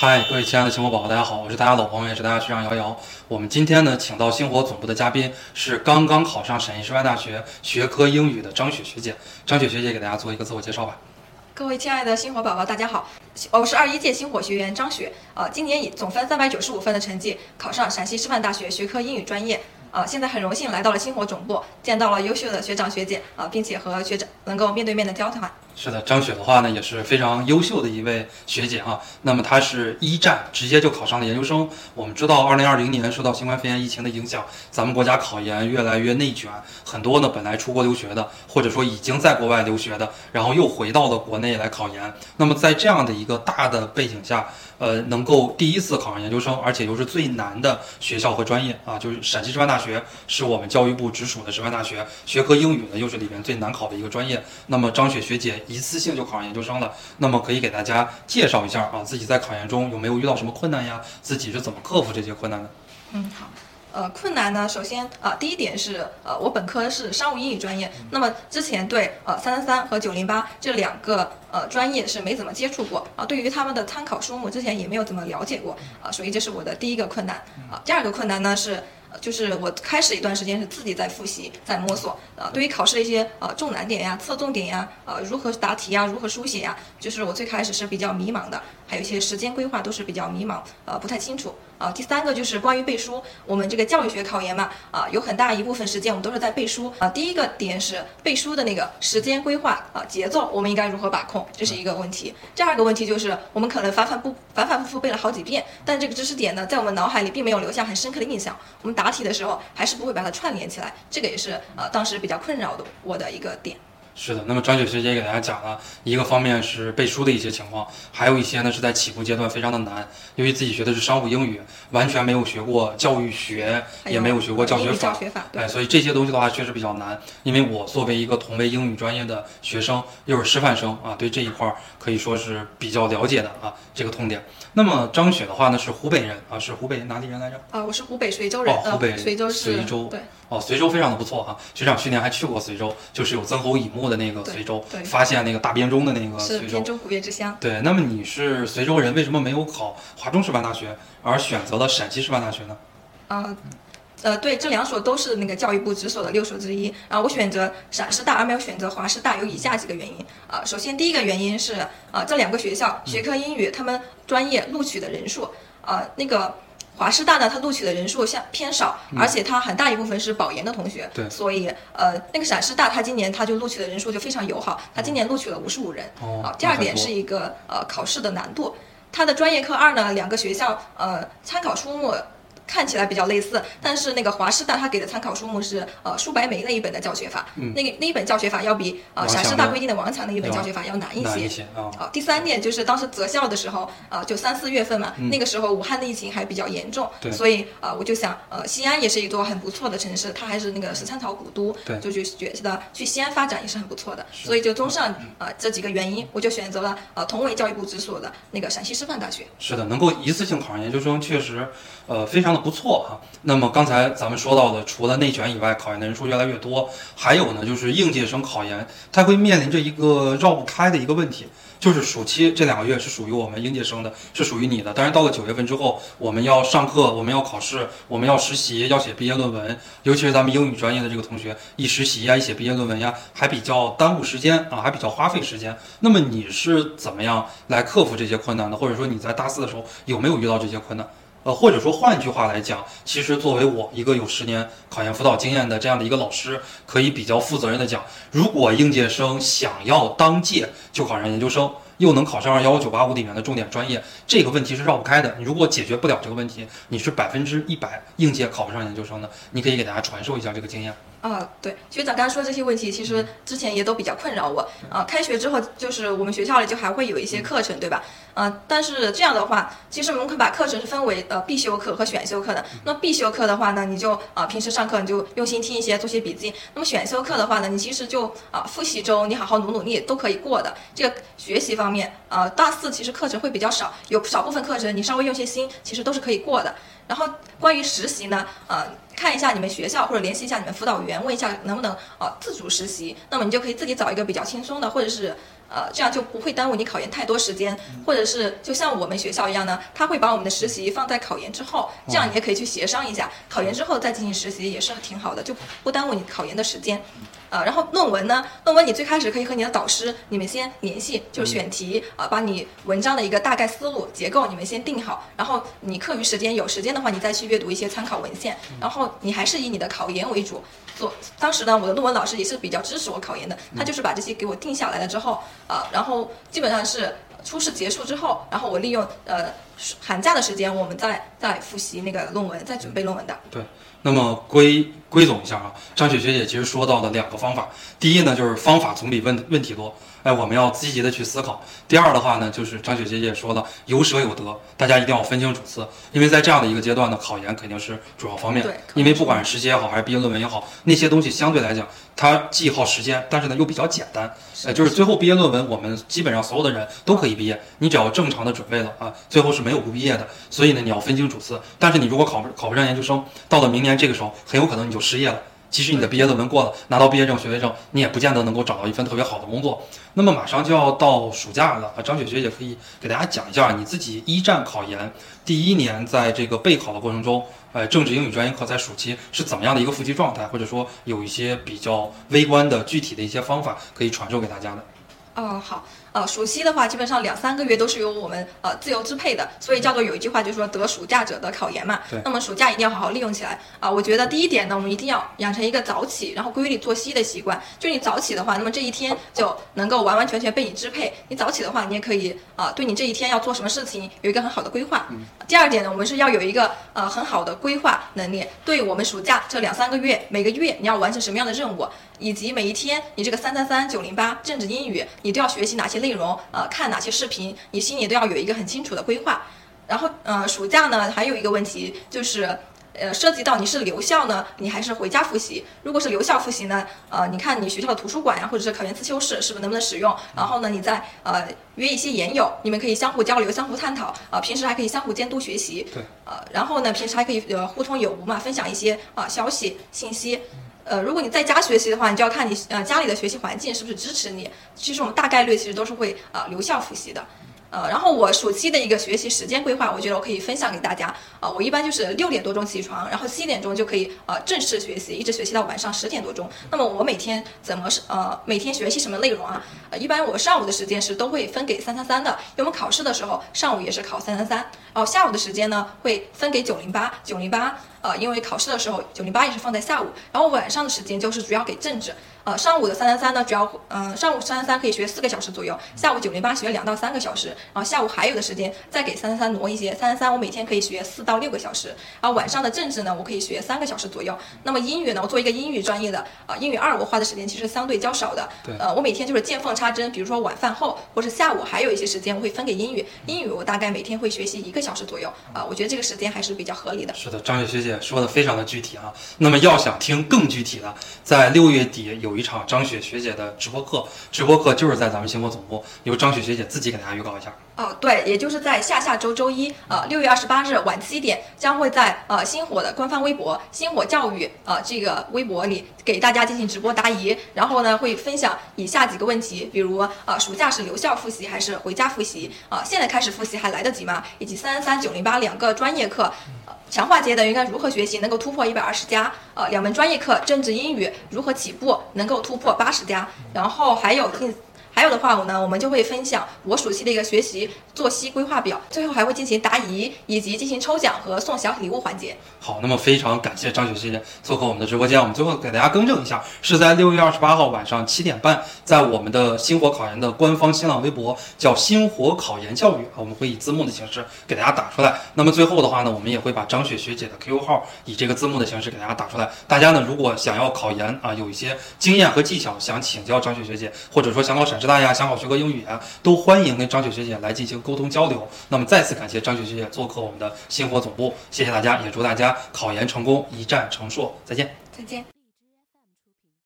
嗨，各位亲爱的星火宝宝，大家好，我是大家老朋友，也是大家学长瑶瑶。我们今天呢，请到星火总部的嘉宾是刚刚考上陕西师范大学学科英语的张雪学姐。张雪学姐给大家做一个自我介绍吧。各位亲爱的星火宝宝，大家好，我是二一届星火学员张雪。呃，今年以总分三百九十五分的成绩考上陕西师范大学学科英语专业。呃，现在很荣幸来到了星火总部，见到了优秀的学长学姐啊，并且和学长能够面对面的交谈。是的，张雪的话呢也是非常优秀的一位学姐啊。那么她是一战直接就考上了研究生。我们知道，二零二零年受到新冠肺炎疫情的影响，咱们国家考研越来越内卷，很多呢本来出国留学的，或者说已经在国外留学的，然后又回到了国内来考研。那么在这样的一个大的背景下，呃，能够第一次考上研究生，而且又是最难的学校和专业啊，就是陕西师范大学是我们教育部直属的师范大学，学科英语呢又是里面最难考的一个专业。那么张雪学姐。一次性就考上研究生了，那么可以给大家介绍一下啊，自己在考研中有没有遇到什么困难呀？自己是怎么克服这些困难的？嗯，好，呃，困难呢，首先啊，第一点是呃，我本科是商务英语专业，那么之前对呃三三三和九零八这两个呃专业是没怎么接触过啊，对于他们的参考书目之前也没有怎么了解过啊，所以这是我的第一个困难啊。第二个困难呢是。就是我开始一段时间是自己在复习，在摸索。呃，对于考试的一些呃重难点呀、侧重点呀、呃如何答题呀、如何书写呀，就是我最开始是比较迷茫的，还有一些时间规划都是比较迷茫，呃不太清楚。啊，第三个就是关于背书，我们这个教育学考研嘛，啊有很大一部分时间我们都是在背书。啊，第一个点是背书的那个时间规划啊节奏，我们应该如何把控，这是一个问题。第二个问题就是我们可能反反不反反复复背了好几遍，但这个知识点呢，在我们脑海里并没有留下很深刻的印象。我们答题的时候还是不会把它串联起来，这个也是呃当时比较困扰的我的一个点。是的，那么张雪学姐给大家讲了一个方面是背书的一些情况，还有一些呢是在起步阶段非常的难，由于自己学的是商务英语，完全没有学过教育学，也没有学过教学法，哎，所以这些东西的话确实比较难。因为我作为一个同为英语专业的学生，又是师范生啊，对这一块可以说是比较了解的啊，这个痛点。那么张雪的话呢是湖北人啊，是湖北哪里人来着？啊，我是湖北随州人。哦，湖北随州随州对。哦，随州非常的不错哈，学长去年还去过随州，就是有曾侯乙墓的那个随州，发现那个大编钟的那个随州。是编钟古乐之乡。对，那么你是随州人，为什么没有考华中师范大学，而选择了陕西师范大学呢？啊，呃，对，这两所都是那个教育部直属的六所之一，然后我选择陕师大而没有选择华师大，有以下几个原因啊。首先，第一个原因是啊，这两个学校学科英语他们专业录取的人数啊，那个。华师大呢，它录取的人数相偏少，而且它很大一部分是保研的同学，对，所以呃，那个陕师大它今年它就录取的人数就非常友好，它今年录取了五十五人。哦，第二点是一个呃考试的难度，它的专业课二呢，两个学校呃参考书目。看起来比较类似，但是那个华师大他给的参考书目是呃舒白梅那一本的教学法，那个那一本教学法要比呃陕师大规定的王强那一本教学法要难一些。好，第三点就是当时择校的时候，呃就三四月份嘛，那个时候武汉的疫情还比较严重，所以呃我就想呃西安也是一座很不错的城市，它还是那个十三朝古都，就去觉得去西安发展也是很不错的，所以就综上呃这几个原因，我就选择了呃同为教育部直属的那个陕西师范大学。是的，能够一次性考上研究生，确实呃非常的。不错哈，那么刚才咱们说到的，除了内卷以外，考研的人数越来越多，还有呢，就是应届生考研，它会面临着一个绕不开的一个问题，就是暑期这两个月是属于我们应届生的，是属于你的。但是到了九月份之后，我们要上课，我们要考试，我们要实习，要写毕业论文，尤其是咱们英语专业的这个同学，一实习呀，一写毕业论文呀，还比较耽误时间啊，还比较花费时间。那么你是怎么样来克服这些困难的？或者说你在大四的时候有没有遇到这些困难？呃，或者说换句话来讲，其实作为我一个有十年考研辅导经验的这样的一个老师，可以比较负责任的讲，如果应届生想要当届就考上研究生，又能考上二幺幺九八五里面的重点专业，这个问题是绕不开的。你如果解决不了这个问题，你是百分之一百应届考不上研究生的。你可以给大家传授一下这个经验。啊，对，学长刚刚说这些问题，其实之前也都比较困扰我。啊，开学之后就是我们学校里就还会有一些课程，对吧？啊，但是这样的话，其实我们可以把课程是分为呃必修课和选修课的。那必修课的话呢，你就啊平时上课你就用心听一些，做些笔记。那么选修课的话呢，你其实就啊复习中你好好努努力都可以过的。这个学习方面，啊大四其实课程会比较少，有少部分课程你稍微用些心，其实都是可以过的。然后关于实习呢，呃，看一下你们学校或者联系一下你们辅导员，问一下能不能呃自主实习。那么你就可以自己找一个比较轻松的，或者是呃，这样就不会耽误你考研太多时间，或者是就像我们学校一样呢，他会把我们的实习放在考研之后，这样你也可以去协商一下，考研之后再进行实习也是挺好的，就不耽误你考研的时间。呃，然后论文呢，论文你最开始可以和你的导师你们先联系，就是选题啊、把你文章的一个大概思路结构你们先定好，然后你课余时间有时间的话，你再去阅读一些参考文献，然后你还是以你的考研为主。做当时呢，我的论文老师也是比较支持我考研的，他就是把这些给我定下来了之后，呃，然后基本上是初试结束之后，然后我利用呃寒假的时间，我们再再复习那个论文，再准备论文的。对，那么归归总一下啊，张雪学姐其实说到的两个方法，第一呢就是方法总比问问题多，哎，我们要积极的去思考。第二的话呢，就是张雪学姐说的有舍有得，大家一定要分清主次，因为在这样的一个阶段呢，考研肯定是主要方面对，因为不管是实习也好，还是毕业论文也好，那些东西相对来讲，它既耗时间，但是呢又比较简单，呃，就是最后毕业论文，我们基本上所有的人都可以毕业，你只要正常的准备了啊，最后是没有不毕业的。所以呢，你要分清主次。但是你如果考不考不上研究生，到了明年这个时候，很有可能你就失业了。即使你的毕业论文过了，拿到毕业证、学位证，你也不见得能够找到一份特别好的工作。那么马上就要到暑假了，张雪学姐可以给大家讲一下你自己一战考研第一年在这个备考的过程中，呃，政治英语专业课在暑期是怎么样的一个复习状态，或者说有一些比较微观的具体的一些方法可以传授给大家的。哦，好，呃，暑期的话，基本上两三个月都是由我们呃自由支配的，所以叫做有一句话就是说得暑假者得考研嘛。对那么暑假一定要好好利用起来啊、我觉得第一点呢，我们一定要养成一个早起，然后规律作息的习惯。就你早起的话，那么这一天就能够完完全全被你支配。你早起的话，你也可以啊、对你这一天要做什么事情有一个很好的规划。第二点呢，我们是要有一个呃很好的规划能力，对我们暑假这两三个月，每个月你要完成什么样的任务，以及每一天你这个三三三九零八政治英语，你都要学习哪些内容，呃，看哪些视频，你心里都要有一个很清楚的规划。然后，呃，暑假呢还有一个问题就是。呃，涉及到你是留校呢，你还是回家复习？如果是留校复习呢，呃，你看你学校的图书馆呀，或者是考研自修室，是不是能不能使用？然后呢，你再呃约一些研友，你们可以相互交流、相互探讨，啊、平时还可以相互监督学习。对。呃，然后呢，平时还可以呃互通有无嘛，分享一些啊、消息信息。呃，如果你在家学习的话，你就要看你呃家里的学习环境是不是支持你。其实我们大概率其实都是会呃留校复习的。呃，然后我暑期的一个学习时间规划，我觉得我可以分享给大家。啊、我一般就是六点多钟起床，然后七点钟就可以呃正式学习，一直学习到晚上十点多钟。那么我每天怎么是呃每天学习什么内容啊？呃，一般我上午的时间是都会分给三三三的，因为我们考试的时候上午也是考三三三，然后下午的时间呢会分给九零八，九零八呃因为考试的时候九零八也是放在下午，然后晚上的时间就是主要给政治。呃，上午的三三三呢，主要嗯、呃上午三三三可以学四个小时左右，下午九零八学两到三个小时，然后下午还有的时间再给三三三挪一些，三三三我每天可以学四到六个小时，然后晚上的政治呢，我可以学三个小时左右。那么英语呢，我作为一个英语专业的，呃、英语二我花的时间其实相对较少的，对呃，我每天就是见缝插针，比如说晚饭后或是下午还有一些时间我会分给英语，英语我大概每天会学习一个小时左右，啊、我觉得这个时间还是比较合理的。是的，张雪学姐说的非常的具体啊。那么要想听更具体的，在六月底有一场张雪学姐的直播课，直播课就是在咱们星火总部，由张雪学姐自己给大家预告一下。哦，对，也就是在下下周周一，呃，六月二十八日晚七点，将会在呃星火的官方微博“星火教育”呃这个微博里给大家进行直播答疑，然后呢会分享以下几个问题，比如呃暑假是留校复习还是回家复习？啊、现在开始复习还来得及吗？以及三三九零八两个专业课。强化阶段应该如何学习能够突破一百二十加？呃，两门专业课政治英语如何起步能够突破八十加？然后还有近还有的话，我呢，我们就会分享我暑期的一个学习作息规划表，最后还会进行答疑，以及进行抽奖和送小礼物环节。好，那么非常感谢张雪学姐做客我们的直播间。我们最后给大家更正一下，是在六月二十八号晚上七点半，在我们的星火考研的官方新浪微博叫“星火考研教育”，啊我们会以字幕的形式给大家打出来。那么最后的话呢，我们也会把张雪学姐的 QQ 号以这个字幕的形式给大家打出来。大家呢，如果想要考研啊，有一些经验和技巧想请教张雪学姐，或者说想考陕师大家，想考学科英语啊，都欢迎跟张雪学姐来进行沟通交流。那么再次感谢张雪学姐做客我们的星火总部，谢谢大家，也祝大家考研成功，一战成硕，再见。再见。